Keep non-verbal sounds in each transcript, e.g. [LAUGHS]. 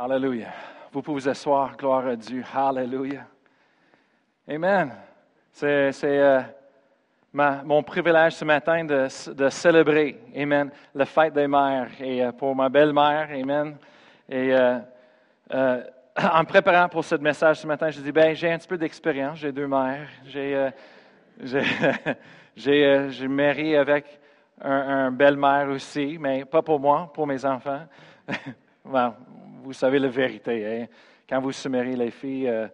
Alléluia. Vous pouvez vous asseoir, gloire à Dieu. Alléluia. Amen. C'est euh, mon privilège ce matin de, de, célébrer, Amen, la fête des mères. Et euh, pour ma belle-mère, Amen. Euh, en préparant pour ce message ce matin, je dis, ben, j'ai un petit peu d'expérience, j'ai deux mères. J'ai [LAUGHS] marié avec un, un belle-mère aussi, mais pas pour moi, pour mes enfants. [LAUGHS] vous savez la vérité. Hein. Quand vous se les filles, euh,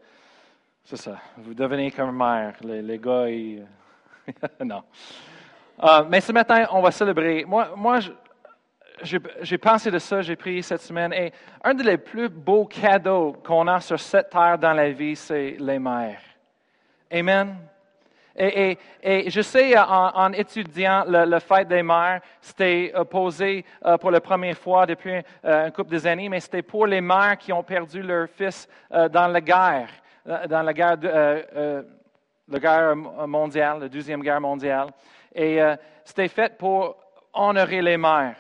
c'est ça. Vous devenez comme mère. Les, gars, ils... [LAUGHS] non. Euh, mais ce matin, on va célébrer. Moi, moi j'ai pensé de ça, j'ai prié cette semaine. Et un des plus beaux cadeaux qu'on a sur cette terre dans la vie, c'est les mères. Amen. Et, je sais, en, étudiant le, le, des mères, c'était posé euh, pour la première fois depuis euh, un couple d'années, mais c'était pour les mères qui ont perdu leur fils euh, dans la guerre, dans la guerre, mondiale, la deuxième guerre mondiale. Et c'était fait pour honorer les mères.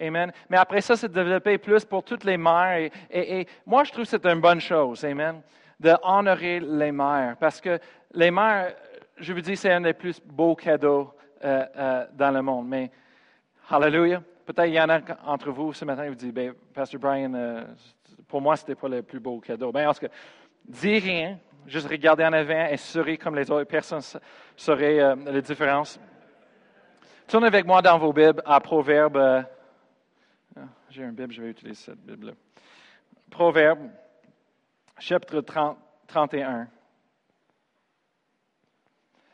Amen. Mais après ça, c'est développé plus pour toutes les mères. Et, et moi, je trouve que c'est une bonne chose. Amen. De honorer les mères. Parce que les mères, je vous dis, c'est un des plus beaux cadeaux euh, euh, dans le monde. Mais, hallelujah. Peut-être il y en a entre vous ce matin qui vous disent, ben, Brian, euh, pour moi, ce n'était pas le plus beau cadeau. Ben, parce que, dis rien, juste regarder en avant et sourire comme les autres personnes sauraient la différence. Tournez avec moi dans vos Bibles à Proverbe. Ah, j'ai un Bible, je vais utiliser cette Bible-là. Proverbe, chapitre 30, 31.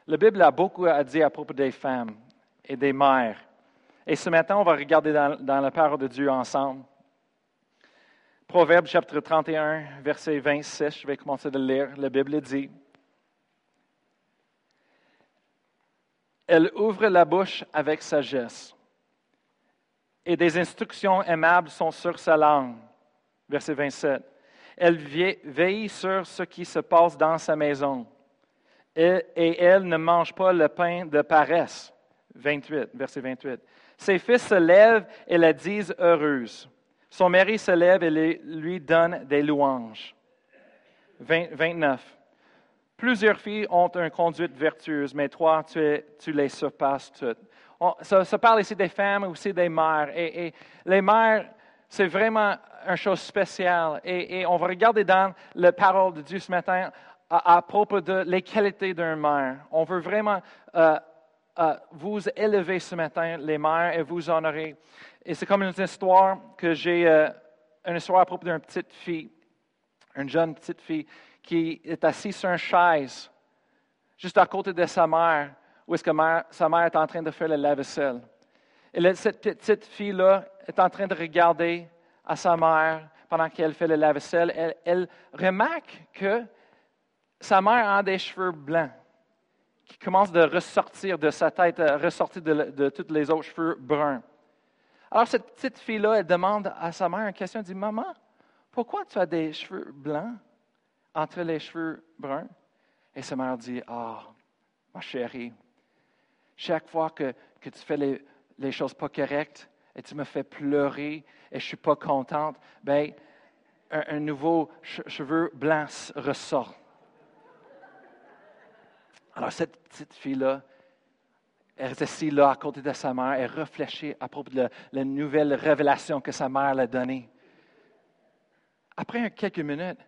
La Bible a beaucoup à dire à propos des femmes et des mères. Et ce matin, on va regarder dans, la parole de Dieu ensemble. Proverbe chapitre 31, verset 26, je vais commencer de lire. La Bible dit, Elle ouvre la bouche avec sagesse, et des instructions aimables sont sur sa langue. Verset 27. Elle veille sur ce qui se passe dans sa maison et, elle ne mange pas le pain de paresse. 28, verset 28. Ses fils se lèvent et la disent heureuse. Son mari se lève et lui donne des louanges. 29. Plusieurs filles ont une conduite vertueuse, mais toi, tu, les surpasses toutes. ça, parle ici des femmes, aussi des mères. Et, les mères, c'est vraiment une chose spéciale. Et, et, on va regarder dans la parole de Dieu ce matin à, propos de les qualités d'un mère. On veut vraiment euh, euh, vous élever ce matin, les mères, et vous honorer. Et c'est comme une histoire que j'ai, euh, une histoire à propos d'une petite fille, une jeune petite fille qui est assise sur une chaise, juste à côté de sa mère, où est-ce que sa mère est en train de faire le lave-vaisselle. Et cette petite fille-là est en train de regarder à sa mère pendant qu'elle fait le lave-vaisselle. Elle, elle remarque que sa mère a des cheveux blancs qui commencent de ressortir de sa tête, à ressortir de, tous les autres cheveux bruns. Alors, cette petite fille-là, elle demande à sa mère une question. Elle dit Maman, pourquoi tu as des cheveux blancs entre les cheveux bruns Et sa mère dit Ah, ma chérie, chaque fois que, tu fais les, choses pas correctes et tu me fais pleurer et je suis pas contente, ben, un, nouveau cheveu blanc ressort. Alors, cette petite fille-là, elle est assise là à côté de sa mère, elle réfléchit à propos de la, nouvelle révélation que sa mère l'a donnée. Après quelques minutes,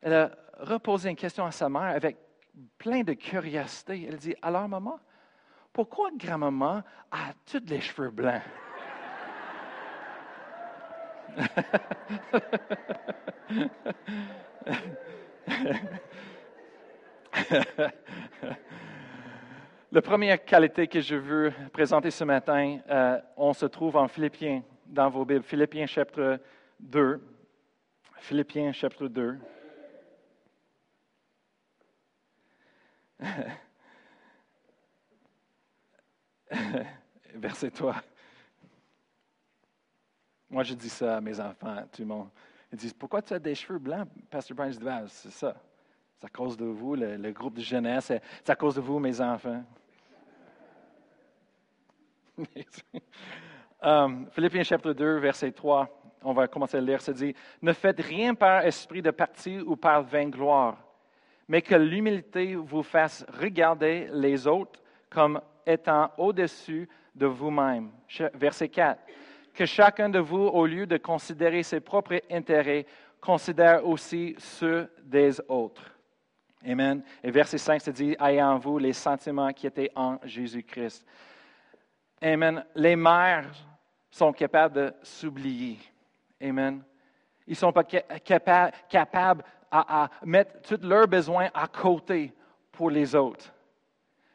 elle a reposé une question à sa mère avec plein de curiosité. Elle dit Alors, maman, pourquoi grand-maman a tous les cheveux blancs? [LAUGHS] [LAUGHS] La première qualité que je veux présenter ce matin, euh, on se trouve en Philippiens, dans vos Bibles. Philippiens chapitre 2. Philippiens chapitre 2. [LAUGHS] Verset 3. Moi, je dis ça à mes enfants, tout le monde. Ils disent Pourquoi tu as des cheveux blancs, Pasteur Brian? Je dis ah, C'est ça. C'est à cause de vous, le, groupe de jeunesse. C'est à cause de vous, mes enfants. um, [LAUGHS] Philippiens chapitre 2, verset 3. on va commencer à lire, ça dit, ne faites rien par esprit de parti ou par vaingloire, mais que l'humilité vous fasse regarder les autres comme étant au-dessus de vous-même. Verset 4. Que chacun de vous, au lieu de considérer ses propres intérêts, considère aussi ceux des autres. Amen. Et verset 5 se dit, ayez en vous les sentiments qui étaient en Jésus-Christ. Amen. Les mères sont capables de s'oublier. Amen. Ils ne sont pas capables à, mettre tous leurs besoins à côté pour les autres.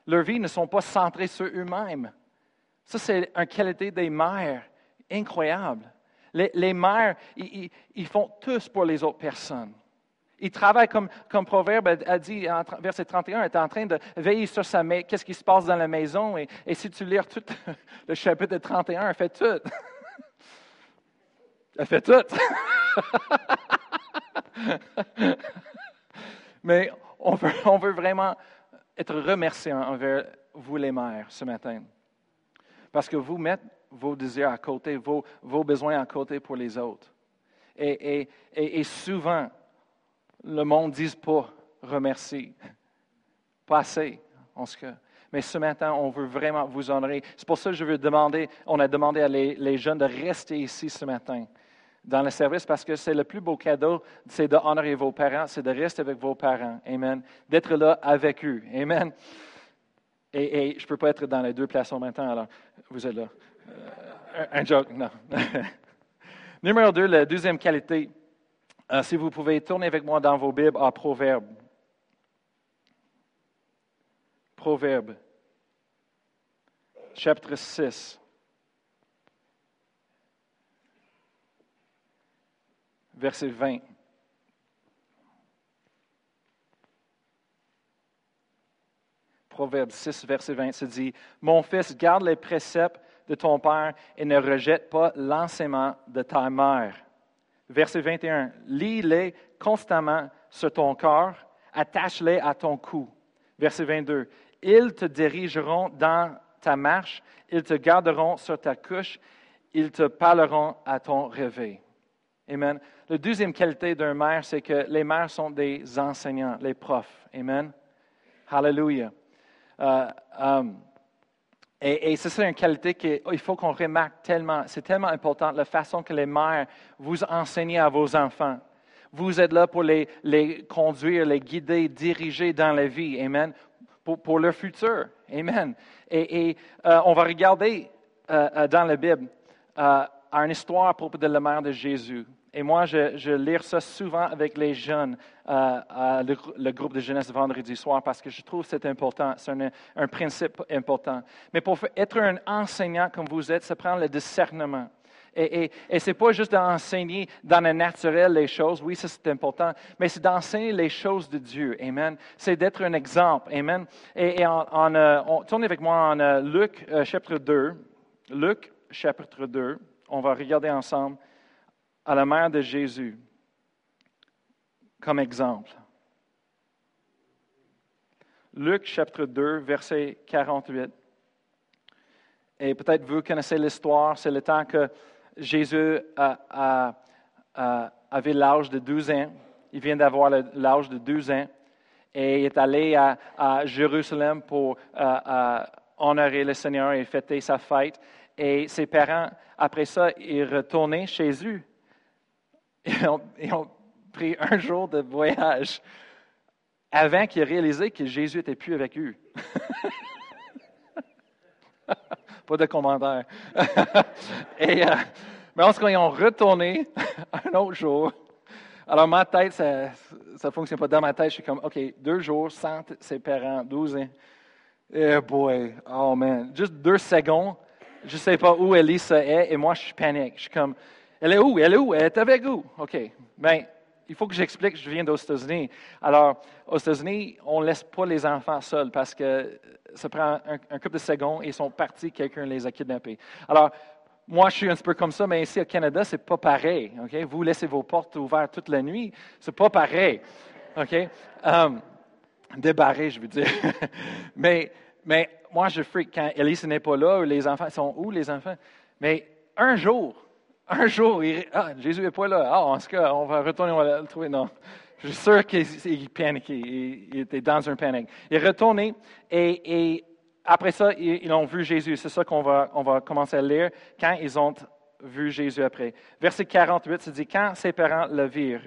Leurs vies ne sont pas centrées sur eux-mêmes. Ça, c'est une qualité des mères incroyable. Les, mères, ils, font tous pour les autres personnes. Ils travaillent comme, Proverbe a dit, en, verset 31, est en train de veiller sur sa maison, qu'est-ce qui se passe dans la maison? Et, si tu lis tout [LAUGHS] le chapitre de 31, elle fait tout. [LAUGHS] Elle fait tout. [LAUGHS] Mais on veut, vraiment être remercié envers vous les mères ce matin. Parce que vous mettez vos désirs à côté, vos, besoins à côté pour les autres. Et, souvent, le monde ne dit pas remercie. Pas assez, ce cas. Mais ce matin, on veut vraiment vous honorer. C'est pour ça que je veux demander, on a demandé à les, jeunes de rester ici ce matin dans le service parce que c'est le plus beau cadeau, c'est d'honorer vos parents, c'est de rester avec vos parents. Amen. D'être là avec eux. Amen. Et, je ne peux pas être dans les deux places en même temps, alors vous êtes là. Euh, un, joke, non. [LAUGHS] Numéro deux, la deuxième qualité. Euh, si vous pouvez tourner avec moi dans vos Bibles à Proverbe. Proverbe, chapitre 6. Verset 20. Proverbe 6, verset 20 se dit, Mon fils, garde les préceptes de ton père et ne rejette pas l'enseignement de ta mère. Verset 21, lis-les constamment sur ton corps, attache-les à ton cou. Verset 22, ils te dirigeront dans ta marche, ils te garderont sur ta couche, ils te parleront à ton réveil. Amen. La deuxième qualité d'un mère, c'est que les mères sont des enseignants, les profs. Amen. Hallelujah. Euh, euh, et, c'est une qualité qu'il faut qu'on remarque tellement. C'est tellement important la façon que les mères vous enseignent à vos enfants. Vous êtes là pour les, les conduire, les guider, diriger dans la vie. Amen. Pour, pour leur futur. Amen. Et, euh, on va regarder dans la Bible une histoire à propos de la mère de Jésus. Et moi, je, je lis ça souvent avec les jeunes, euh, le, groupe de jeunesse vendredi soir, parce que je trouve que c'est important, c'est un, principe important. Mais pour être un enseignant comme vous êtes, ça prend le discernement. Et, et, ce n'est pas juste d'enseigner dans le naturel les choses, oui, ça c'est important, mais c'est d'enseigner les choses de Dieu. Amen. C'est d'être un exemple. Amen. Et, euh, on, tourne avec moi en euh, Luc chapitre 2. Luc chapitre 2. On va regarder ensemble à la mère de Jésus comme exemple. Luc chapitre 2, verset 48. Et peut-être vous connaissez l'histoire, c'est le temps que Jésus avait l'âge de 12 ans. Il vient d'avoir l'âge de 12 ans et il est allé à, Jérusalem pour honorer le Seigneur et fêter sa fête. Et ses parents, après ça, ils retournaient chez eux ils ont, pris un [LAUGHS] jour de voyage avant qu'ils réalisé que Jésus n'était plus avec eux. [LAUGHS] Pas de commentaire. [LAUGHS] Euh, mais en ce cas, ils ont retourné un autre jour. Alors, ma tête, ça ne fonctionne pas. Dans ma tête, je suis comme, OK, deux jours sans ses parents, 12 ans. Eh boy, oh man, juste deux secondes, je ne sais pas où Elisa est et moi, je suis panique. Je suis comme, elle est où? Elle est où? Elle est avec vous. OK. Bien, il faut que j'explique, je viens d'aux États-Unis. Alors, aux États-Unis, on ne laisse pas les enfants seuls parce que ça prend un, couple de secondes et ils sont partis, quelqu'un les a kidnappés. Alors, moi, je suis un petit peu comme ça, mais ici au Canada, c'est pas pareil. Vous laissez vos portes ouvertes toute la nuit, c'est pas pareil. OK? Um, débarré, je veux dire. [LAUGHS] mais, mais moi, je freak quand Elise n'est pas là, les enfants sont où, les enfants? Mais un jour, Un jour, ah, Jésus n'est pas là. Ah, en ce cas, on va retourner, on va le trouver. Non. Je suis sûr qu'il paniquait. Il, était dans un panique. Il est retourné et, après ça, ils, ont vu Jésus. C'est ça qu'on va, on va commencer à lire quand ils ont vu Jésus après. Verset 48, c'est dit, quand ses parents le virent,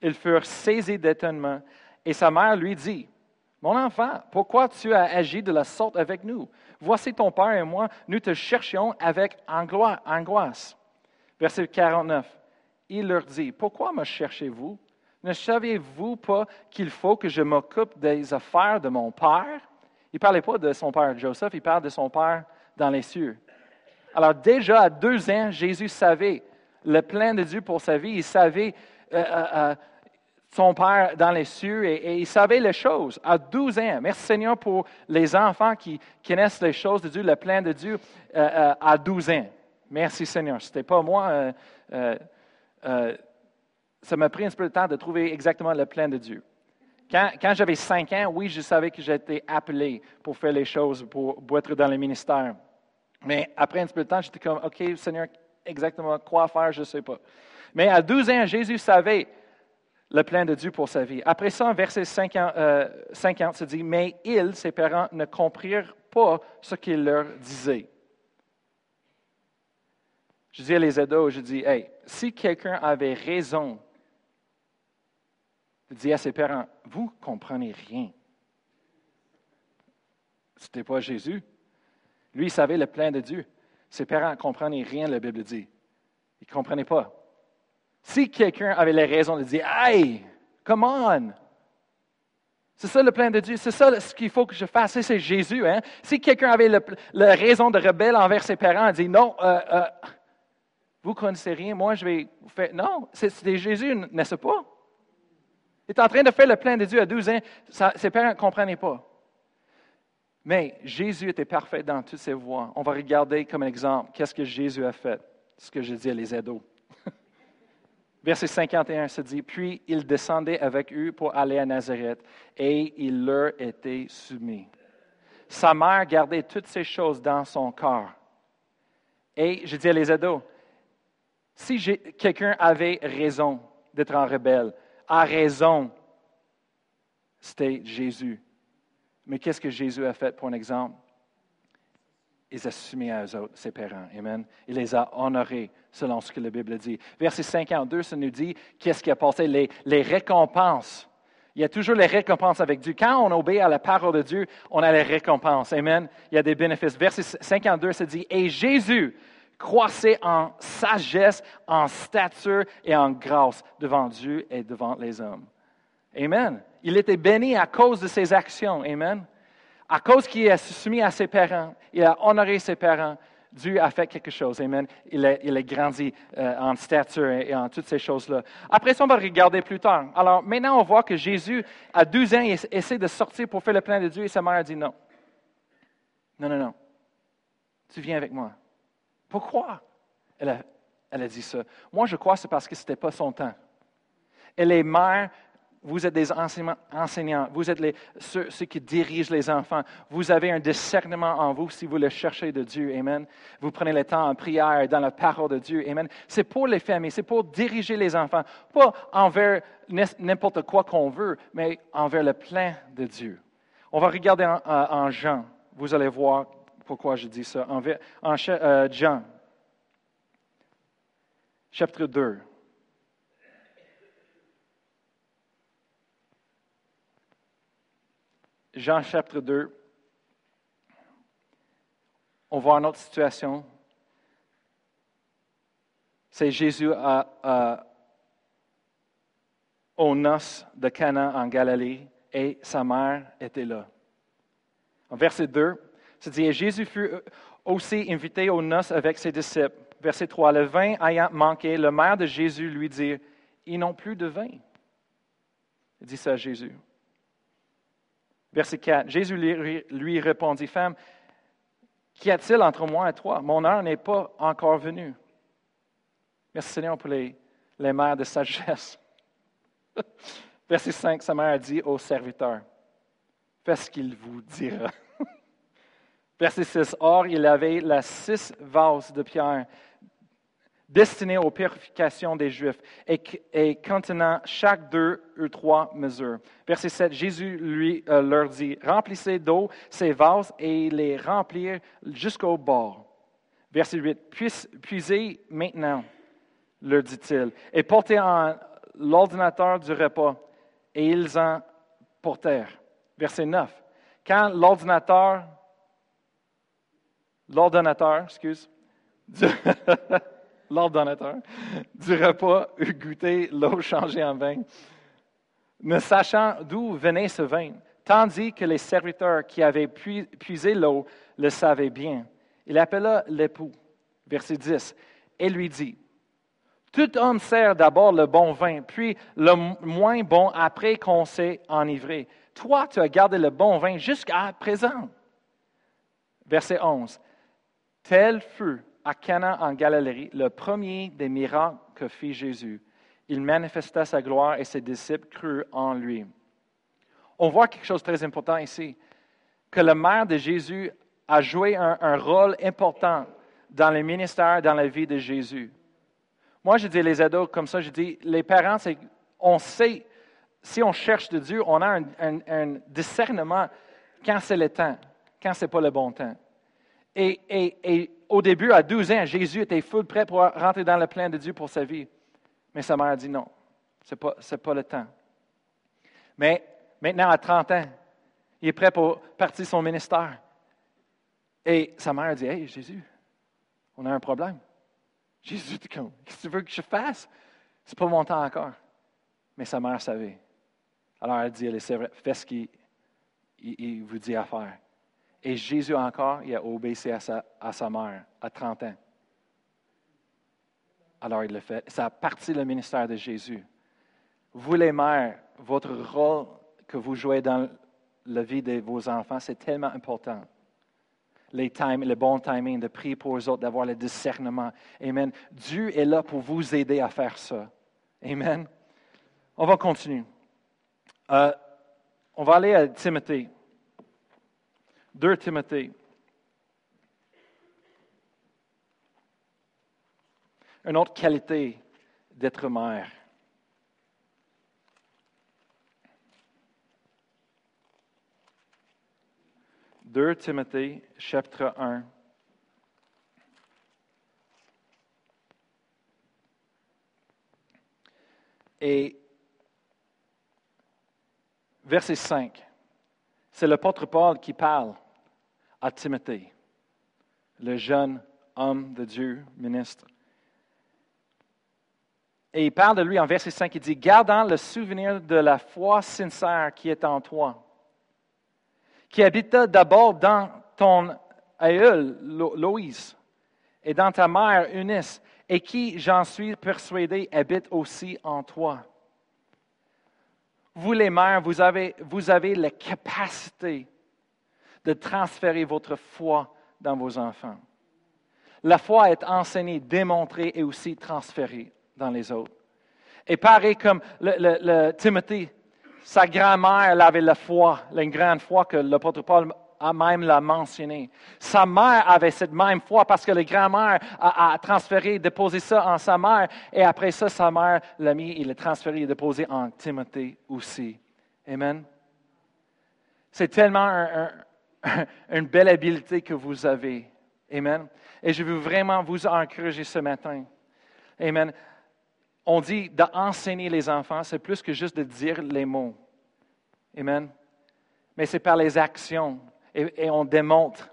ils furent saisis d'étonnement et sa mère lui dit, Mon enfant, pourquoi tu as agi de la sorte avec nous? Voici ton père et moi, nous te cherchions avec angoisse. Verset 49. Il leur dit, Pourquoi me cherchez-vous? Ne savez-vous pas qu'il faut que je m'occupe des affaires de mon père? Il ne parlait pas de son père Joseph, il parle de son père dans les cieux. Alors déjà à deux ans, Jésus savait le plan de Dieu pour sa vie. Il savait euh, euh, euh, son Père dans les cieux et, il savait les choses à 12 ans. Merci Seigneur pour les enfants qui connaissent les choses de Dieu, le plan de Dieu à 12 ans. Merci Seigneur. Ce n'était pas moi. Euh, ça m'a pris un peu de temps de trouver exactement le plan de Dieu. Quand, j'avais 5 ans, oui, je savais que j'étais appelé pour faire les choses, pour, être dans le ministère. Mais après un peu de temps, j'étais comme, OK, Seigneur, exactement quoi faire, je ne sais pas. Mais à 12 ans, Jésus savait le plan de Dieu pour sa vie. Après ça, verset 50, euh, se dit, mais ils, ses parents, ne comprirent pas ce qu'il leur disait. Je dis à les ados, je dis, hey, si quelqu'un avait raison de dire à ses parents, vous ne comprenez rien. Ce n'était pas Jésus. Lui, il savait le plan de Dieu. Ses parents ne comprenaient rien, la Bible dit. Ils ne comprenaient pas. Si quelqu'un avait la raison de dire, Hey, come on! C'est ça le plan de Dieu, c'est ça ce qu'il faut que je fasse, c'est Jésus. Hein? Si quelqu'un avait la raison de rebelle envers ses parents, dit Non, euh, euh, vous connaissez rien, moi je vais vous faire. Non, c'était Jésus, n'est-ce pas? Il est en train de faire le plan de Dieu à 12 ans, ses parents ne comprenaient pas. Mais Jésus était parfait dans toutes ses voies. On va regarder comme exemple qu'est-ce que Jésus a fait, ce que je dis à les ados. [LAUGHS] Verset 51 se dit, Puis il descendait avec eux pour aller à Nazareth, et il leur était soumis. Sa mère gardait toutes ces choses dans son corps. Et je dis à les ados, si quelqu'un avait raison d'être en rebelle, a raison, c'était Jésus. Mais qu'est-ce que Jésus a fait pour un exemple? Il a soumis à eux autres, ses parents. Amen. Il les a honorés selon ce que la Bible dit. Verset 52, ça nous dit qu'est-ce qui a passé, les, les récompenses. Il y a toujours les récompenses avec Dieu. Quand on obéit à la parole de Dieu, on a les récompenses. Amen. Il y a des bénéfices. Verset 52, ça dit, et Jésus croissait en sagesse, en stature et en grâce devant Dieu et devant les hommes. Amen. Il était béni à cause de ses actions. Amen. À cause qu'il est soumis à ses parents, il a honoré ses parents, Dieu a fait quelque chose. Amen. Il a, grandi euh, en stature et, en toutes ces choses-là. Après ça, on va regarder plus tard. Alors maintenant, on voit que Jésus, à 12 ans, il essaie de sortir pour faire le plan de Dieu et sa mère a dit non. Non, non, non. Tu viens avec moi. Pourquoi? Elle a, elle dit ça. Moi, je crois que c'est parce que ce n'était pas son temps. Et les mères vous êtes des enseignants, vous êtes ceux, qui dirigent les enfants. Vous avez un discernement en vous si vous le cherchez de Dieu. Amen. Vous prenez le temps en prière, dans la parole de Dieu. Amen. C'est pour les familles, c'est pour diriger les enfants, pas envers n'importe quoi qu'on veut, mais envers le plan de Dieu. On va regarder en, Jean. Vous allez voir pourquoi je dis ça? En, en euh, Jean, chapitre 2. Jean chapitre 2, on voit une autre situation. C'est Jésus à, au noces de Cana en Galilée et sa mère était là. En verset 2, c'est dit, et Jésus fut aussi invité aux noces avec ses disciples. Verset 3, le vin ayant manqué, le mère de Jésus lui dit, ils n'ont plus de vin. Il dit ça à Jésus. Verset 4. Jésus lui, répondit, Femme, qu'y a-t-il entre moi et toi? Mon heure n'est pas encore venue. Merci Seigneur pour les, mères de sagesse. [LAUGHS] Verset 5, sa mère dit au serviteur, Fais ce qu'il vous dira. [LAUGHS] Verset 6, Or, il avait la six vases de pierre destiné aux purifications des Juifs et, contenant chaque deux ou trois mesures. Verset 7, Jésus lui euh, leur dit, remplissez d'eau ces vases et les remplir jusqu'au bord. Verset 8, puisez maintenant, leur dit-il, et portez en l'ordinateur du repas. Et ils en portèrent. Verset 9, quand l'ordinateur, l'ordonnateur, excuse, [LAUGHS] l'ordonnateur, du repas eut goûté l'eau changée en vin, ne sachant d'où venait ce vin, tandis que les serviteurs qui avaient puisé l'eau le savaient bien. Il appela l'époux, verset 10, et lui dit, Tout homme sert d'abord le bon vin, puis le moins bon après qu'on s'est enivré. Toi, tu as gardé le bon vin jusqu'à présent. Verset 11. Tel fut à Cana en Galilée le premier des miracles que fit Jésus. Il manifesta sa gloire et ses disciples crurent en lui. On voit quelque chose de très important ici, que le mère de Jésus a joué un, rôle important dans le ministère, dans la vie de Jésus. Moi, je dis les ados comme ça, je dis, les parents, on sait, si on cherche de Dieu, on a un, discernement quand c'est le temps, quand ce n'est pas le bon temps. Et, et, au début, à 12 ans, Jésus était full prêt pour rentrer dans le plan de Dieu pour sa vie. Mais sa mère a dit non, ce n'est pas, pas, le temps. Mais maintenant, à 30 ans, il est prêt pour partir son ministère. Et sa mère a dit Hey, Jésus, on a un problème. Jésus, qu'est-ce que tu veux que je fasse? Ce n'est pas mon temps encore. Mais sa mère savait. Alors elle dit Fais ce qu'il vous dit à faire. Et Jésus encore, il a obéi à sa, à sa mère à 30 ans. Alors il le fait. Ça a parti le ministère de Jésus. Vous les mères, votre rôle que vous jouez dans la vie de vos enfants, c'est tellement important. Les time, le bon timing, de prier pour eux autres, d'avoir le discernement. Amen. Dieu est là pour vous aider à faire ça. Amen. On va continuer. Euh, on va aller à Timothée. 2 Timothée. Une autre qualité d'être mère. Deux Timothée, chapitre 1. Et verset 5, c'est l'apôtre Paul qui parle à Timothée, le jeune homme de Dieu, ministre. Et il parle de lui en verset 5, il dit, gardant le souvenir de la foi sincère qui est en toi, qui habita d'abord dans ton aïeul, Loïse, et dans ta mère, Eunice, et qui, j'en suis persuadé, habite aussi en toi. Vous les mères, vous avez, vous avez la capacité de transférer votre foi dans vos enfants. La foi est enseignée, démontrée et aussi transférée dans les autres. Et pareil comme le, Timothée, sa grand-mère avait la foi, la grande foi que l'apôtre Paul a même l'a mentionné. Sa mère avait cette même foi parce que la grand-mère a, transféré, déposé ça en sa mère. Et après ça, sa mère l'a mis et l'a transféré et déposé en Timothée aussi. Amen. C'est tellement un, [LAUGHS] une belle habileté que vous avez. Amen. Et je veux vraiment vous encourager ce matin. Amen. On dit d'enseigner les enfants, c'est plus que juste de dire les mots. Amen. Mais c'est par les actions et, on démontre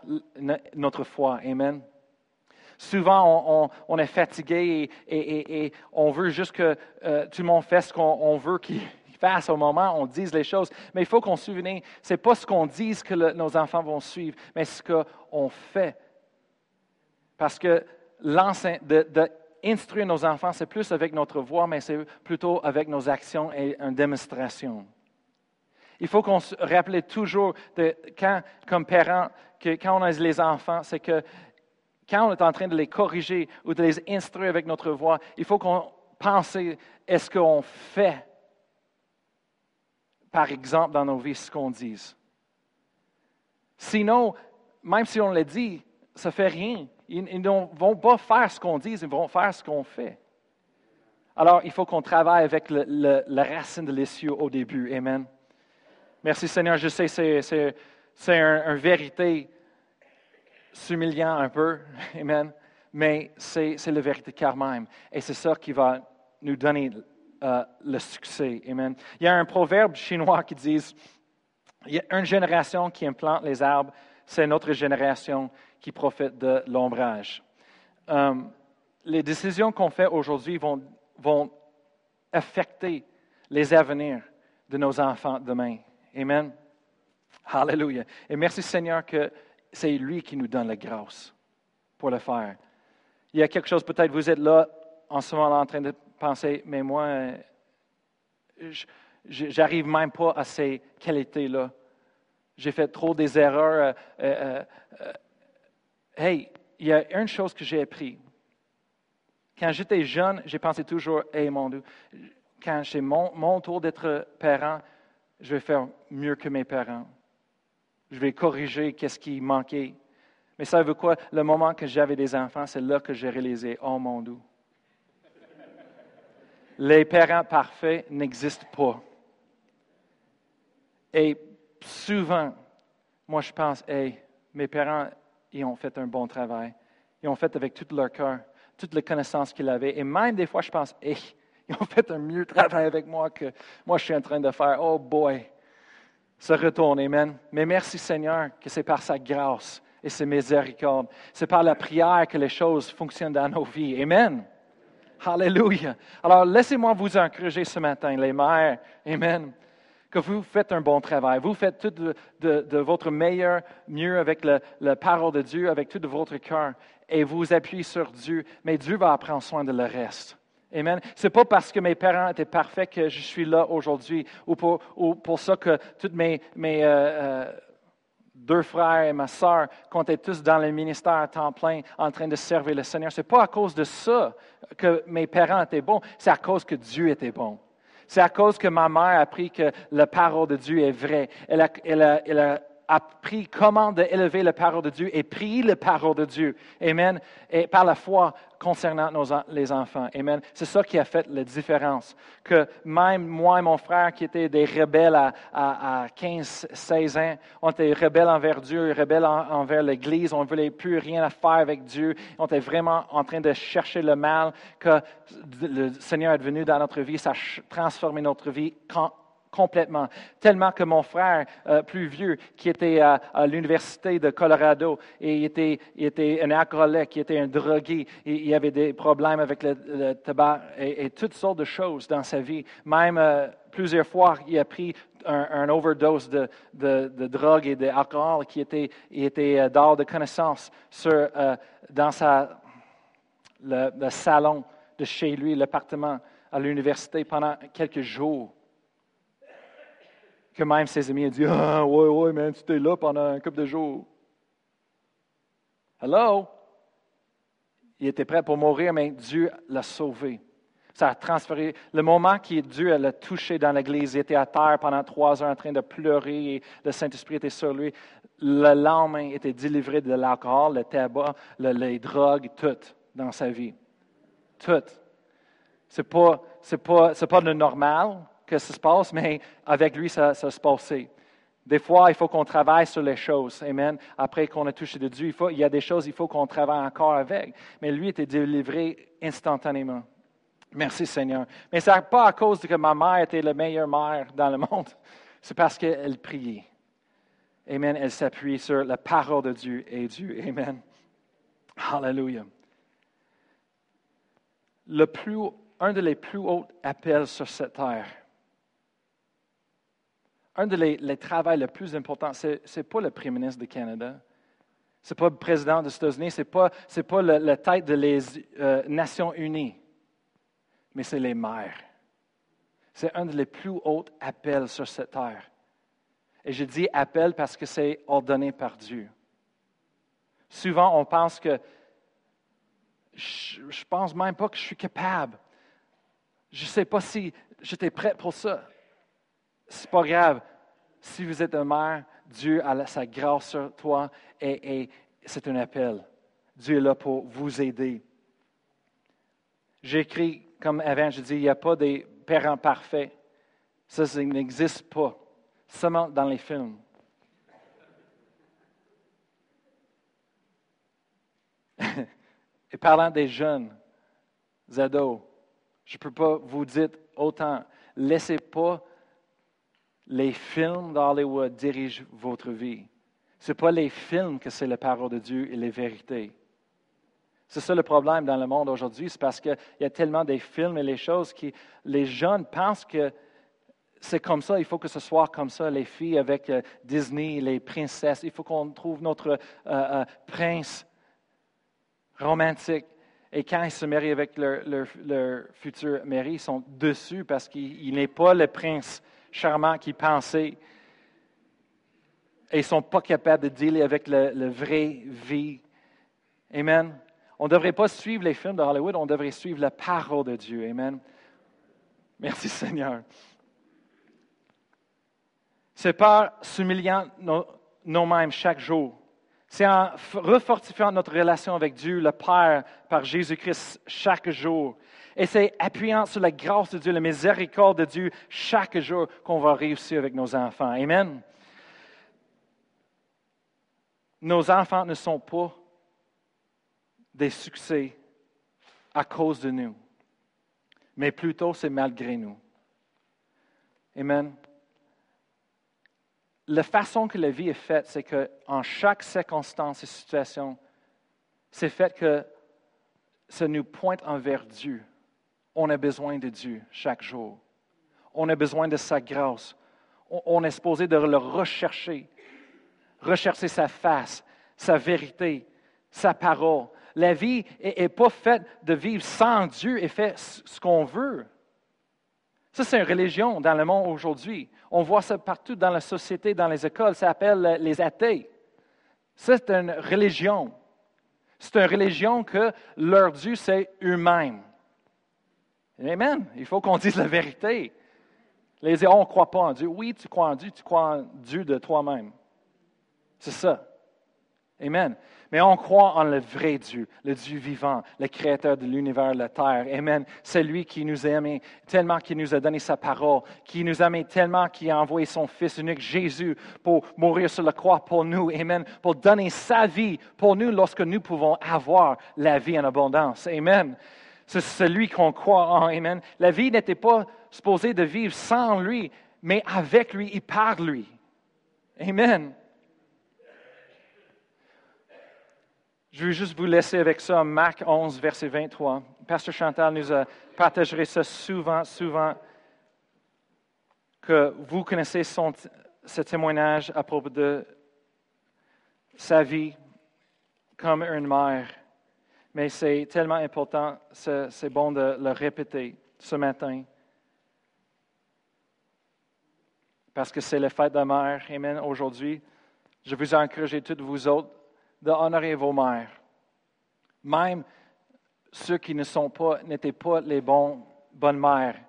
notre foi. Amen. Souvent, on, est fatigué et, on veut juste que euh, tout le monde fasse ce qu'on veut qu'il face au moment on dise les choses. Mais il faut qu'on se souvienne, ce n'est pas ce qu'on dise que nos enfants vont suivre, mais ce qu'on fait. Parce que d'instruire nos enfants, c'est plus avec notre voix, mais c'est plutôt avec nos actions et une démonstration. Il faut qu'on se rappelle toujours, de, quand, comme parents, que quand on a les enfants, c'est que quand on est en train de les corriger ou de les instruire avec notre voix, il faut qu'on pense, est-ce qu'on fait par exemple, dans nos vies, ce qu'on dise. Sinon, même si on le dit, ça ne fait rien. Ils, ne vont pas faire ce qu'on dit, ils vont faire ce qu'on fait. Alors, il faut qu'on travaille avec la racine de l'essieu au début. Amen. Merci Seigneur. Je sais, c'est, c'est, un, un vérité s'humiliant un peu. [LAUGHS] Amen. Mais c'est, c'est la vérité quand même. Et c'est ça qui va nous donner euh, le succès. Amen. Il y a un proverbe chinois qui dit il y a une génération qui implante les arbres, c'est une autre génération qui profite de l'ombrage. Euh, les décisions qu'on fait aujourd'hui vont, vont affecter les avenirs de nos enfants demain. Amen. Hallelujah. Et merci Seigneur que c'est lui qui nous donne la grâce pour le faire. Il y a quelque chose, peut-être vous êtes là en ce moment en train de penser, mais moi, j'arrive même pas à ces qualités-là. J'ai fait trop des erreurs. Euh, euh, euh, hey, il y a une chose que j'ai appris. Quand j'étais jeune, j'ai pensé toujours, hey mon Dieu, quand c'est mon, tour d'être parent, je vais faire mieux que mes parents. Je vais corriger qu'est-ce qui manquait. Mais savez-vous quoi? Le moment que j'avais des enfants, c'est là que j'ai réalisé, oh mon Dieu, les parents parfaits n'existent pas. Et souvent, moi je pense, hey, mes parents, ils ont fait un bon travail. Ils ont fait avec tout leur cœur, toutes les connaissances qu'ils avaient. Et même des fois, je pense, hey, [LAUGHS] ils ont fait un mieux travail avec moi que moi je suis en train de faire. Oh boy, se retourne, Amen. Mais merci Seigneur que c'est par sa grâce et ses miséricordes. C'est par la prière que les choses fonctionnent dans nos vies. Amen. Alléluia. Alors, laissez-moi vous encourager ce matin, les mères. Amen. Que vous faites un bon travail. Vous faites tout de, votre meilleur, mieux avec la parole de Dieu, avec tout de votre cœur. Et vous appuyez sur Dieu. Mais Dieu va prendre soin de le reste. Amen. Ce n'est pas parce que mes parents étaient parfaits que je suis là aujourd'hui ou pour, ça que toutes mes, euh, euh, deux frères et ma sœur comptaient tous dans le ministère à temps plein en train de servir le Seigneur. Ce n'est pas à cause de ça que mes parents étaient bons, c'est à cause que Dieu était bon. C'est à cause que ma mère a appris que la parole de Dieu est vraie. Elle a, elle a, elle a appris comment d'élever la parole de Dieu et prier la parole de Dieu. Amen. Et par la foi concernant nos, les enfants. Amen. C'est ça qui a fait la différence. Que même moi et mon frère, qui étaient des rebelles à, à, 15, 16 ans, on était rebelles envers Dieu, rebelles envers l'Église. On ne voulait plus rien à faire avec Dieu. On était vraiment en train de chercher le mal que le Seigneur est venu dans notre vie. Ça a transformé notre vie complètement. Tellement que mon frère euh, plus vieux, qui était à, l'université de Colorado, et il était, il était un alcoolique, qui était un drogué, et il avait des problèmes avec le, tabac et, toutes sortes de choses dans sa vie. Même euh, plusieurs fois, il a pris un, overdose de, de, drogue et d'alcool qui était, il était euh, d'or de connaissance dans sa, le salon de chez lui, l'appartement à l'université pendant quelques jours que même ses amis ont dit Ah, ouais, ouais, mais tu étais là pendant un couple de jours. Hello? Il était prêt pour mourir, mais Dieu l'a sauvé. Ça a transféré. Le moment qui Dieu l'a touché dans l'église, il était à terre pendant trois heures en train de pleurer et le Saint-Esprit était sur lui. Le lendemain, était délivré de l'alcool, le tabac, les drogues, tout dans sa vie. Tout. Ce n'est pas, pas, pas le normal, que ça se passe, mais avec lui, ça, se passait. Des fois, il faut qu'on travaille sur les choses. Amen. Après qu'on a touché de Dieu, il, faut, il y a des choses il faut qu'on travaille encore avec. Mais lui était délivré instantanément. Merci Seigneur. Mais ce n'est pas à cause de que ma mère était la meilleure mère dans le monde. C'est parce qu'elle priait. Amen. Elle s'appuie sur la parole de Dieu et Dieu. Amen. Hallelujah. Le plus, un des plus hauts appels sur cette terre, un des les, travaux les plus importants, ce n'est pas le Premier ministre du Canada, ce n'est pas le président des États-Unis, ce n'est pas, pas la tête des euh, Nations unies, mais c'est les maires. C'est un des plus hauts appels sur cette terre. Et je dis appel parce que c'est ordonné par Dieu. Souvent, on pense que je ne pense même pas que je suis capable. Je ne sais pas si j'étais prêt pour ça c'est pas grave. Si vous êtes un mère, Dieu a sa grâce sur toi et, c'est un appel. Dieu est là pour vous aider. J'écris comme avant, je dis, il n'y a pas des parents parfaits. Ça, n'existe pas. Seulement dans les films. [LAUGHS] Et parlant des jeunes, ados, je ne peux pas vous dire autant, laissez pas les films d'Hollywood dirigent votre vie. Ce n'est pas les films que c'est la parole de Dieu et les vérités. C'est ça le problème dans le monde aujourd'hui, c'est parce qu'il y a tellement des films et les choses qui, les jeunes pensent que c'est comme ça, il faut que ce soit comme ça, les filles avec euh, Disney, les princesses, il faut qu'on trouve notre euh, euh, prince romantique. Et quand ils se marient avec leur, leur, futur mari, ils sont dessus parce qu'il n'est pas le prince charmant qu'ils pensaient. Et ils ne sont pas capables de dealer avec la vraie vie. Amen. On ne devrait pas suivre les films de Hollywood, on devrait suivre la parole de Dieu. Amen. Merci [LAUGHS] Seigneur. C'est par s'humiliant nous-mêmes chaque jour. C'est en refortifiant notre relation avec Dieu, le Père, par Jésus-Christ chaque jour. Et c'est appuyant sur la grâce de Dieu, la miséricorde de Dieu chaque jour qu'on va réussir avec nos enfants. Amen. Nos enfants ne sont pas des succès à cause de nous, mais plutôt c'est malgré nous. Amen. La façon que la vie est faite, c'est qu'en chaque circonstance et situation, c'est fait que ça nous pointe envers Dieu. On a besoin de Dieu chaque jour. On a besoin de sa grâce. On est supposé de le rechercher, rechercher sa face, sa vérité, sa parole, la vie n'est pas faite de vivre sans Dieu et fait ce qu'on veut. Ça, c'est une religion dans le monde aujourd'hui. On voit ça partout dans la société, dans les écoles. Ça s'appelle les athées. C'est une religion. C'est une religion que leur Dieu, c'est eux-mêmes. Amen. Il faut qu'on dise la vérité. Les gens, on ne croit pas en Dieu. Oui, tu crois en Dieu, tu crois en Dieu de toi-même. C'est ça. Amen. Mais on croit en le vrai Dieu, le Dieu vivant, le créateur de l'univers, de la terre. Amen. C'est lui qui nous a aimés tellement qu'il nous a donné sa parole, qui nous a aimés tellement qu'il a envoyé son Fils unique, Jésus, pour mourir sur la croix pour nous. Amen. Pour donner sa vie pour nous lorsque nous pouvons avoir la vie en abondance. Amen. C'est celui qu'on croit en. Amen. La vie n'était pas supposée de vivre sans lui, mais avec lui et par lui. Amen. Je veux juste vous laisser avec ça, Marc 11, verset 23. Pasteur Chantal nous a partagé ça souvent, souvent, que vous connaissez son, ce témoignage à propos de sa vie comme une mère. Mais c'est tellement important, c'est bon de le répéter ce matin. Parce que c'est le fête de mère. Amen. Aujourd'hui, je vous encourage toutes vous autres d'honorer vos mères. Même ceux qui n'étaient pas les bonnes mères.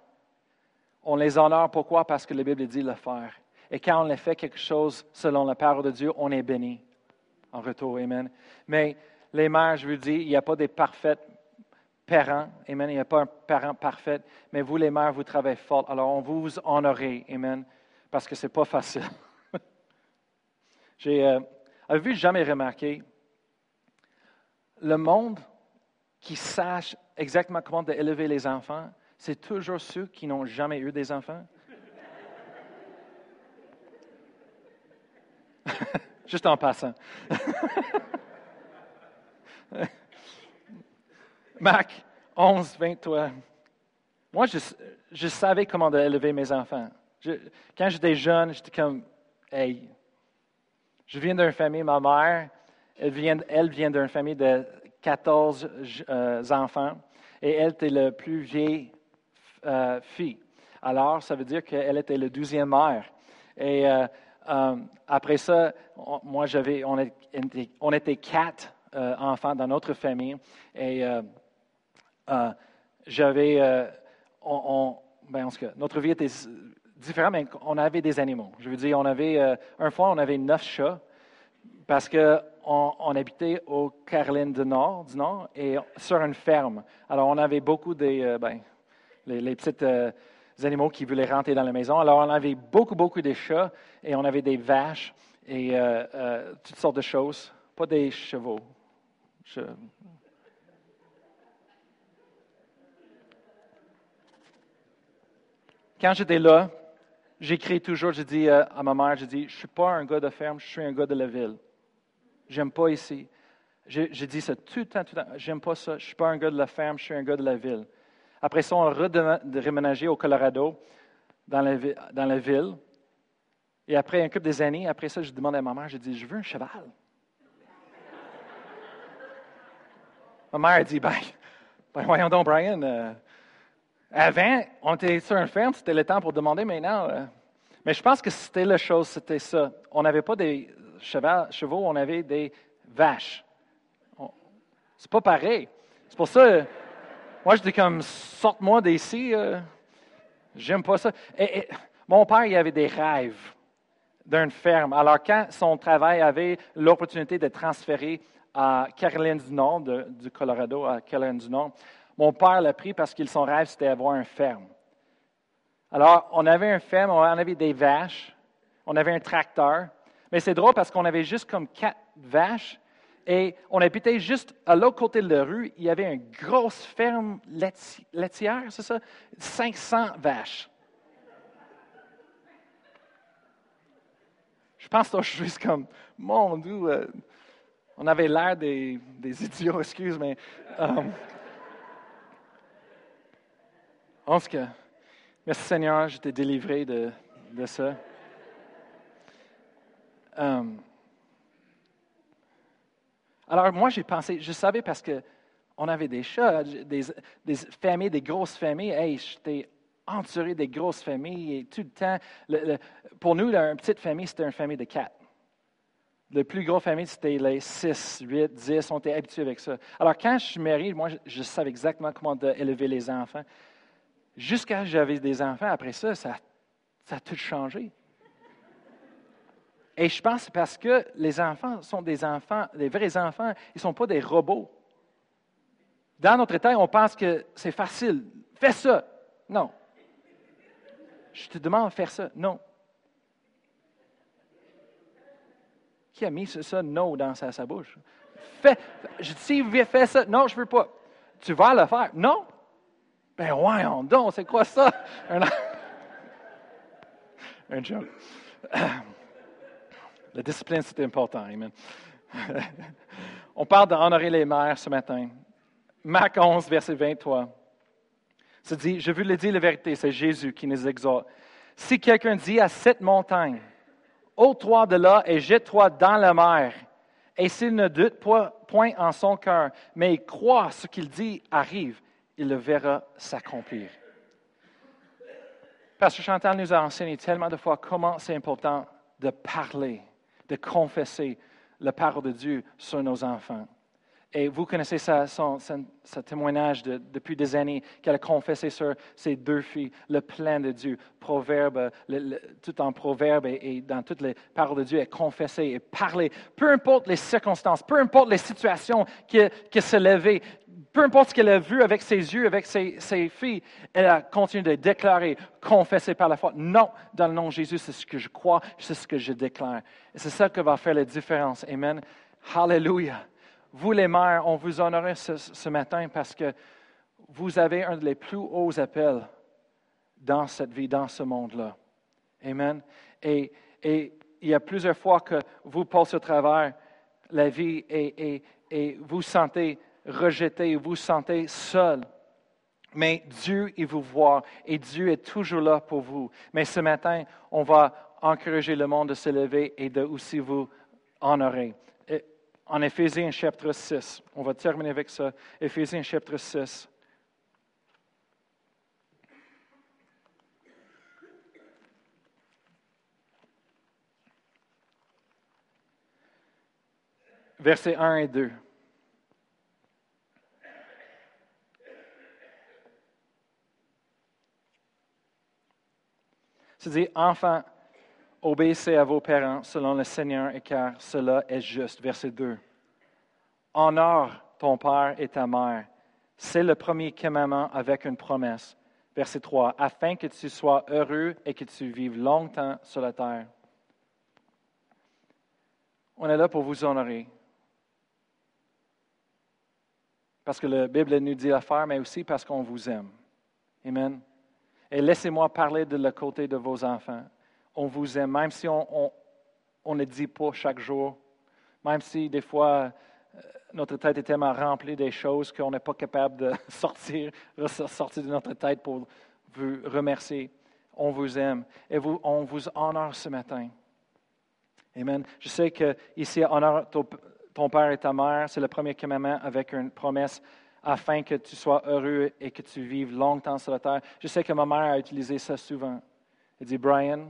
On les honore pourquoi? Parce que la Bible dit le faire. Et quand on fait quelque chose selon la parole de Dieu, on est béni en retour. Amen. Mais les mères, je vous dis, il n'y a pas des parfaits parents. Amen. Il n'y a pas un parent parfait. Mais vous, les mères, vous travaillez fort. Alors, on vous honorer. Amen. Parce que ce n'est pas facile. [LAUGHS] J'ai, euh, Avez-vous jamais remarqué le monde qui sache exactement comment élever les enfants, c'est toujours ceux qui n'ont jamais eu des enfants? [LAUGHS] Juste en passant. [LAUGHS] Mac 11, 23. Moi, je, savais comment élever mes enfants. quand j'étais jeune, j'étais comme, hey, je viens d'une famille, ma mère, elle vient, elle vient d'une famille de 14 euh, enfants et elle était la plus vieille euh, fille. Alors, ça veut dire qu'elle était la douzième mère. Et euh, après ça, moi, j'avais, on était quatre enfants dans notre famille et j'avais, on, ben, notre vie était différent, mais on avait des animaux. Je veux dire, on avait, euh, un fois, on avait neuf chats parce qu'on on, habitait au Caroline du Nord, du Nord, et sur une ferme. Alors, on avait beaucoup des, euh, ben, les, petits euh, animaux qui voulaient rentrer dans la maison. Alors, on avait beaucoup, beaucoup de chats, et on avait des vaches, et euh, toutes sortes de choses. Pas des chevaux. Quand j'étais là, j'écris toujours, je dis à ma mère, je dis, je ne suis pas un gars de ferme, je suis un gars de la ville. J'aime pas ici. J'ai dit ça tout le temps, tout le temps. J'aime pas ça. Je suis pas un gars de la ferme, je suis un gars de la ville. Après ça, on a redéménagé au Colorado, dans la, ville. Et après un couple des années, après ça, je demande à ma mère, je dis, je veux un cheval. Ma mère a dit, ben, ben voyons donc, Brian, euh, avant, on était sur une ferme, c'était le temps pour demander maintenant. Euh, mais je pense que c'était la chose, c'était ça. On n'avait pas des chevaux, on avait des vaches. C'est pas pareil. C'est pour ça, moi, je dis comme, sorte-moi d'ici. Euh, j'aime pas ça. Mon père, il avait des rêves d'une ferme. Alors, quand son travail avait l'opportunité de transférer à Caroline du Nord, du Colorado à Caroline du Nord, mon père l'a pris parce que son rêve, c'était d'avoir une ferme. Alors, on avait une ferme, on avait des vaches, on avait un tracteur. Mais c'est drôle parce qu'on avait juste comme quatre vaches et on habitait juste à l'autre côté de la rue. Il y avait une grosse ferme laitière, c'est ça? 500 vaches. Je pense que je suis comme, mon Dieu, euh, on avait l'air des, [LAUGHS] idiots, excuse, moi euh, en tout cas, merci Seigneur, je t'ai délivré de, ça. Euh, alors moi, j'ai pensé, je savais parce que on avait des chats, des, familles, des grosses familles. Hey, j'étais entouré des grosses familles et tout le temps. pour nous, une petite famille, c'était une famille de quatre. Le plus gros famille, c'était les six, huit, dix. On était habitués avec ça. Alors, quand je suis marié, moi, je, savais exactement comment élever les enfants. Jusqu'à j'avais des enfants, après ça, ça, a tout changé. Et je pense parce que les enfants sont des enfants, les vrais enfants, ils ne sont pas des robots. Dans notre état, on pense que c'est facile. Fais ça. Non. Je te demande de faire ça. Non. Qui a mis ça, non, dans sa, bouche? Fais, je dis, fais ça. Non, je ne veux pas. Tu vas le faire. Non? Ben voyons donc, c'est quoi ça? [LAUGHS] Un, [LAUGHS] un joke. [COUGHS] La discipline, c'est important. Amen. [LAUGHS] On parle d'honorer les mères ce matin. Marc 11, verset 23. Ça dit, je veux le dire la vérité, c'est Jésus qui nous exhorte. Si quelqu'un dit à cette montagne, ôte-toi de là et jette-toi dans la mer, et s'il ne doute point en son cœur, mais croit ce qu'il dit arrive, il le verra s'accomplir. Pasteur Chantal nous a enseigné tellement de fois comment c'est important de parler, de confesser la parole de Dieu sur nos enfants. Et vous connaissez sa, son, témoignage depuis des années qu'elle a confessé sur ses deux filles, le plein de Dieu, proverbe, tout en proverbe et, dans toutes les paroles de Dieu, elle confessé et parlé. Peu importe les circonstances, peu importe les situations qui, qui se levaient, peu importe ce qu'elle a vu avec ses yeux, avec ses, filles, elle a continué de déclarer, confesser par la foi. Non, dans le nom de Jésus, c'est ce que je crois, c'est ce que je déclare. Et c'est ça qui va faire la différence. Amen. Hallelujah. Vous, les mères, on vous honorait ce, matin parce que vous avez un des plus hauts appels dans cette vie, dans ce monde-là. Amen. Et, il y a plusieurs fois que vous passez au travers la vie et, et vous sentez rejeté, vous sentez seul. Mais Dieu, il vous voit et Dieu est toujours là pour vous. Mais ce matin, on va encourager le monde de se lever et de aussi vous honorer. En Éphésiens chapitre 6, on va terminer avec ça. Éphésiens chapitre 6. Versets 1 et 2. C'est-à-dire, enfants, Obéissez à vos parents selon le Seigneur, et car cela est juste. Verset 2. Honore ton père et ta mère. C'est le premier commandement avec une promesse. Verset 3. Afin que tu sois heureux et que tu vives longtemps sur la terre. On est là pour vous honorer. Parce que la Bible nous dit à faire, mais aussi parce qu'on vous aime. Amen. Et laissez-moi parler de le côté de vos enfants. On vous aime, même si on, ne dit pas chaque jour, même si des fois euh, notre tête est tellement remplie des choses qu'on n'est pas capable de [LAUGHS] sortir, sortir de notre tête pour vous remercier. On vous aime et vous, on vous honore ce matin. Amen. Je sais qu'ici, honore ton père et ta mère, c'est le premier commandement avec une promesse afin que tu sois heureux et que tu vives longtemps sur la terre. Je sais que ma mère a utilisé ça souvent. Elle dit, Brian,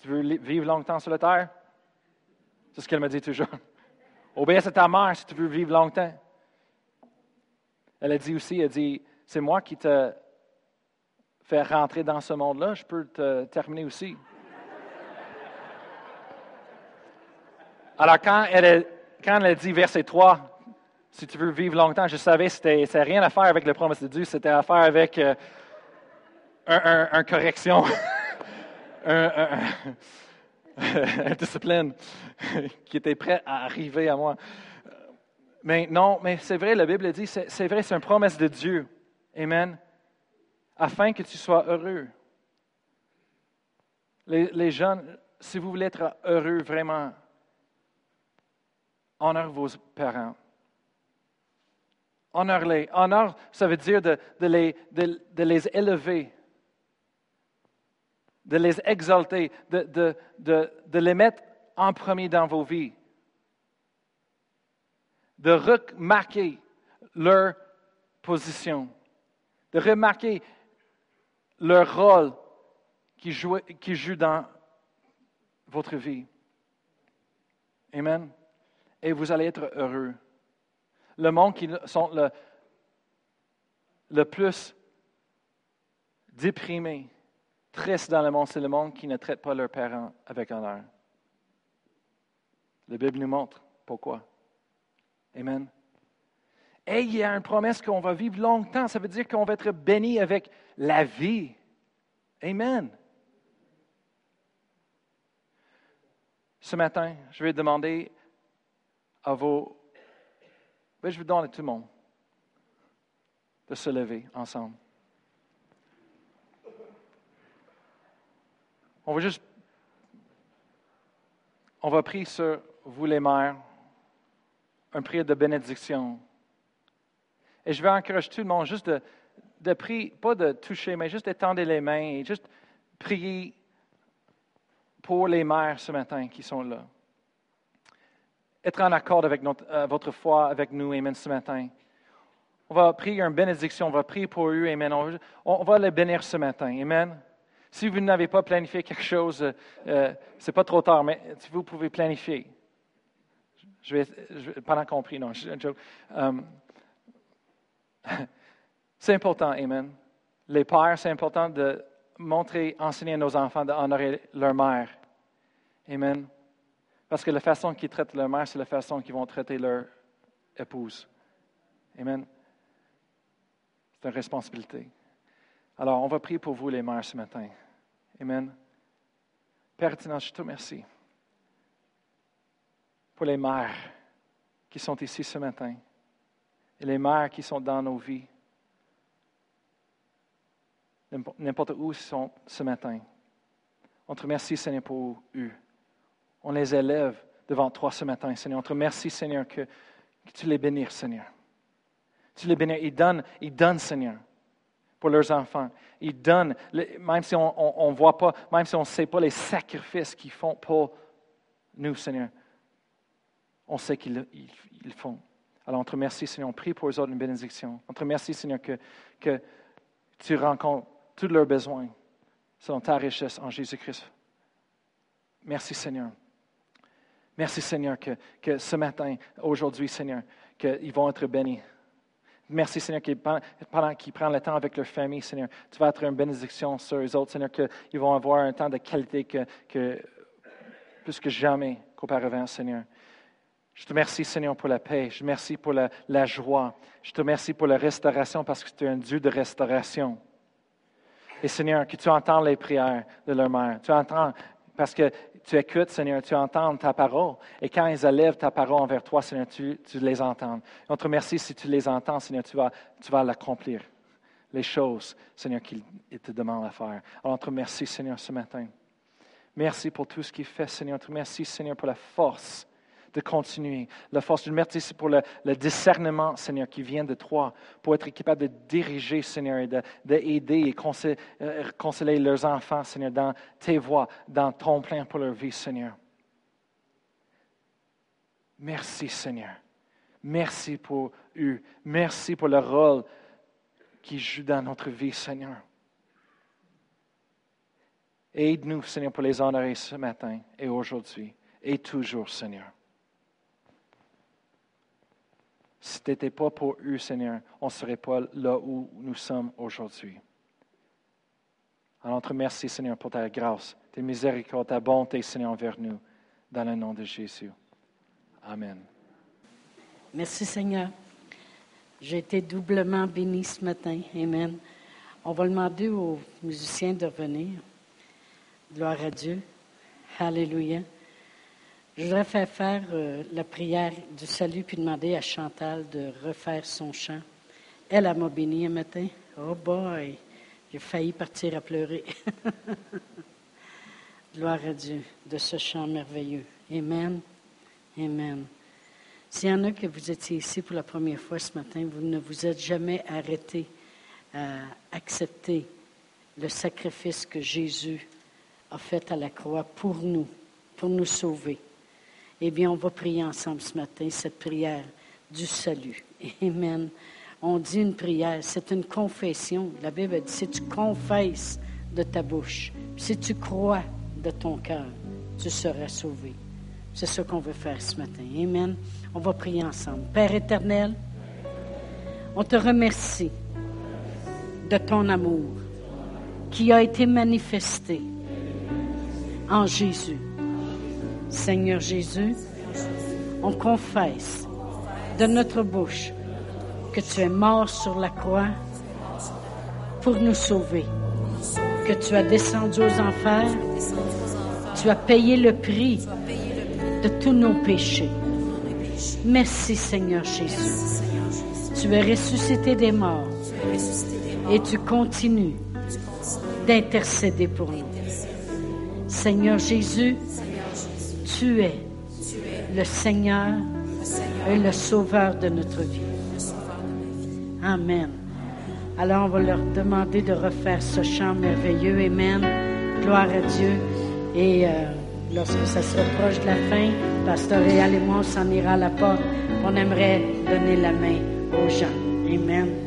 tu veux vivre longtemps sur la terre? C'est ce qu'elle me dit toujours. Obéis à ta mère si tu veux vivre longtemps. Elle a dit aussi, elle dit, c'est moi qui te fais rentrer dans ce monde-là, je peux te terminer aussi. Alors quand elle, quand elle a dit verset 3, si tu veux vivre longtemps, je savais que c'était, ça rien à faire avec la promesse de Dieu, c'était à faire avec euh, un, correction, [LAUGHS] [LAUGHS] un, discipline [LAUGHS] qui était prêt à arriver à moi. Mais non, mais c'est vrai, la Bible dit, c'est, vrai, c'est une promesse de Dieu. Amen. Afin que tu sois heureux. Les, les jeunes, si vous voulez être heureux vraiment, honore vos parents. Honore-les. Honore, ça veut dire de, les, de, les, élever, de les exalter, de, de, les mettre en premier dans vos vies, de remarquer leur position, de remarquer leur rôle qui joue, qui joue dans votre vie. Amen et vous allez être heureux. Le monde qui sont le, le plus déprimé, triste dans le monde, c'est le monde qui ne traite pas leurs parents avec honneur. La Bible nous montre pourquoi. Amen. Et il y a une promesse qu'on va vivre longtemps. Ça veut dire qu'on va être béni avec la vie. Amen. Ce matin, je vais demander à vos... Ben, je vous donne à tout le monde de se lever ensemble. On va juste... On va prier sur vous les mères, un prière de bénédiction. Et je vais encourager tout le monde juste de, prier, pas de toucher, mais juste d'étendre les mains et juste prier pour les mères ce matin qui sont là être en accord avec euh, votre foi avec nous, Amen, ce matin. On va prier une bénédiction, on va prier pour eux, Amen. On, va les bénir ce matin, Amen. Si vous n'avez pas planifié quelque chose, ce euh, c'est pas trop tard, mais vous pouvez planifier. Je vais, je pendant compris, non, je, um, [LAUGHS] c'est important, Amen. Les pères, c'est important de montrer, enseigner à nos enfants d'honorer leur mère. Amen. Parce que la façon qu'ils traitent leur mère, c'est la façon qu'ils vont traiter leur épouse. Amen. C'est une responsabilité. Alors, on va prier pour vous, les mères, ce matin. Amen. Père je te remercie pour les mères qui sont ici ce matin et les mères qui sont dans nos vies, n'importe où sont ce matin. On te remercie, Seigneur, pour eux on les élève devant toi ce matin, Seigneur. On te remercie, Seigneur, que, tu les bénis, Seigneur. Tu les bénis. Ils donnent, ils donnent, Seigneur, pour leurs enfants. Ils donnent, même si on ne voit pas, même si on ne sait pas les sacrifices qu'ils font pour nous, Seigneur. On sait qu'ils ils, font. Alors, on te remercie, Seigneur. On prie pour eux autres une bénédiction. On te remercie, Seigneur, que, que tu rencontres tous leurs besoins selon ta richesse en Jésus-Christ. Merci, Seigneur. Merci Seigneur que, ce matin, aujourd'hui Seigneur, qu'ils vont être bénis. Merci, Seigneur, qu'ils, pendant qu'ils prennent le temps avec leur famille, Seigneur, tu vas être une bénédiction sur eux autres, Seigneur, qu'ils vont avoir un temps de qualité que plus que jamais qu'auparavant, Seigneur. Je te remercie, Seigneur, pour la paix. Je te remercie pour la, la joie. Je te remercie pour la restauration parce que tu es un Dieu de restauration. Et Seigneur, que tu entends les prières de leur mère. Tu entends, parce que tu écoutes, Seigneur, tu entends ta parole. Et quand ils élèvent ta parole envers toi, Seigneur, tu, les entends. on te remercie si tu les entends, Seigneur, tu vas, tu vas l'accomplir. Les choses, Seigneur, qu'ils te demandent à faire. Alors, on te Seigneur, ce matin. Merci pour tout ce qu'il fait, Seigneur. On te Seigneur, pour la force de continuer. La force du merci, pour le, discernement, Seigneur, qui vient de toi, pour être capable de diriger, Seigneur, et d'aider et euh, conseiller leurs enfants, Seigneur, dans tes voies, dans ton plan pour leur vie, Seigneur. Merci, Seigneur. Merci pour eux. Merci pour le rôle qu'ils jouent dans notre vie, Seigneur. Aide-nous, Seigneur, pour les honorer ce matin et aujourd'hui et toujours, Seigneur. Si tu n'étais pas pour eux, Seigneur, on ne serait pas là où nous sommes aujourd'hui. Alors, merci, Seigneur, pour ta grâce, tes miséricordes, ta bonté, Seigneur, envers nous, dans le nom de Jésus. Amen. Merci, Seigneur. J'ai été doublement béni ce matin. Amen. On va demander aux musiciens de venir. Gloire à Dieu. Alléluia. Je voudrais faire faire euh, la prière du salut puis demander à Chantal de refaire son chant. Elle, a m'a béni un matin. Oh boy, j'ai failli partir à pleurer. [LAUGHS] Gloire à Dieu de ce chant merveilleux. Amen. Amen. S'il y en a que vous étiez ici pour la première fois ce matin, vous ne vous êtes jamais arrêté à accepter le sacrifice que Jésus a fait à la croix pour nous, pour nous sauver. Eh bien, on va prier ensemble ce matin cette prière du salut. Amen. On dit une prière, c'est une confession. La Bible dit, si tu confesses de ta bouche, si tu crois de ton cœur, tu seras sauvé. C'est ce qu'on veut faire ce matin. Amen. On va prier ensemble. Père éternel, on te remercie de ton amour qui a été manifesté en Jésus. Seigneur Jésus, on confesse de notre bouche que tu es mort sur la croix pour nous sauver, que tu as descendu aux enfers, tu as payé le prix de tous nos péchés. Merci Seigneur Jésus. Tu es ressuscité des morts et tu continues d'intercéder pour nous. Seigneur Jésus, tu es le Seigneur et le Sauveur de notre vie. Amen. Alors on va leur demander de refaire ce chant merveilleux. Amen. Gloire à Dieu. Et euh, lorsque ça sera proche de la fin, Pasteur Réal et moi, on s'en ira à la porte. On aimerait donner la main aux gens. Amen.